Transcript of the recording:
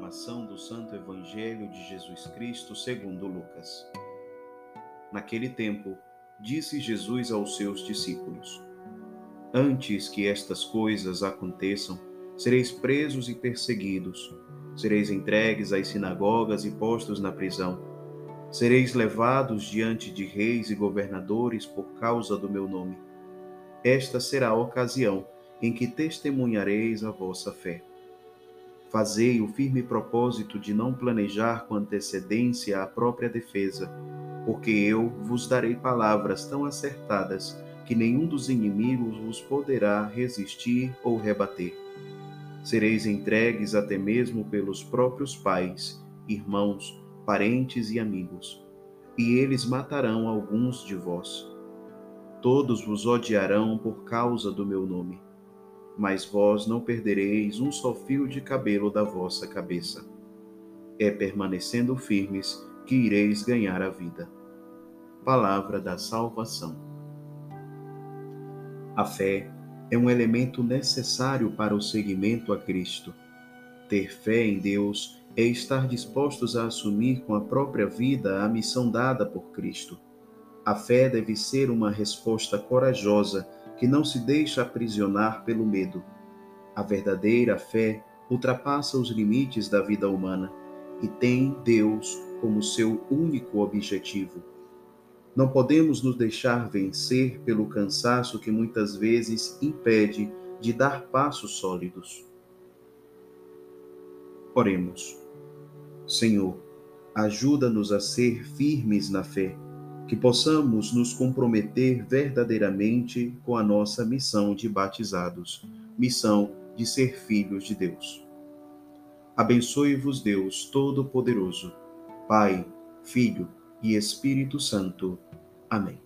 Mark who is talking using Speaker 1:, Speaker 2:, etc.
Speaker 1: proclamação do Santo Evangelho de Jesus Cristo segundo Lucas. Naquele tempo, disse Jesus aos seus discípulos: Antes que estas coisas aconteçam, sereis presos e perseguidos, sereis entregues às sinagogas e postos na prisão. Sereis levados diante de reis e governadores por causa do meu nome. Esta será a ocasião em que testemunhareis a vossa fé. Fazei o firme propósito de não planejar com antecedência a própria defesa, porque eu vos darei palavras tão acertadas que nenhum dos inimigos vos poderá resistir ou rebater. Sereis entregues até mesmo pelos próprios pais, irmãos, parentes e amigos, e eles matarão alguns de vós. Todos vos odiarão por causa do meu nome mas vós não perdereis um só fio de cabelo da vossa cabeça. É permanecendo firmes que ireis ganhar a vida. Palavra da salvação. A fé é um elemento necessário para o seguimento a Cristo. Ter fé em Deus é estar dispostos a assumir com a própria vida a missão dada por Cristo. A fé deve ser uma resposta corajosa que não se deixa aprisionar pelo medo. A verdadeira fé ultrapassa os limites da vida humana e tem Deus como seu único objetivo. Não podemos nos deixar vencer pelo cansaço que muitas vezes impede de dar passos sólidos. Oremos. Senhor, ajuda-nos a ser firmes na fé que possamos nos comprometer verdadeiramente com a nossa missão de batizados, missão de ser filhos de Deus. Abençoe-vos, Deus Todo-Poderoso, Pai, Filho e Espírito Santo. Amém.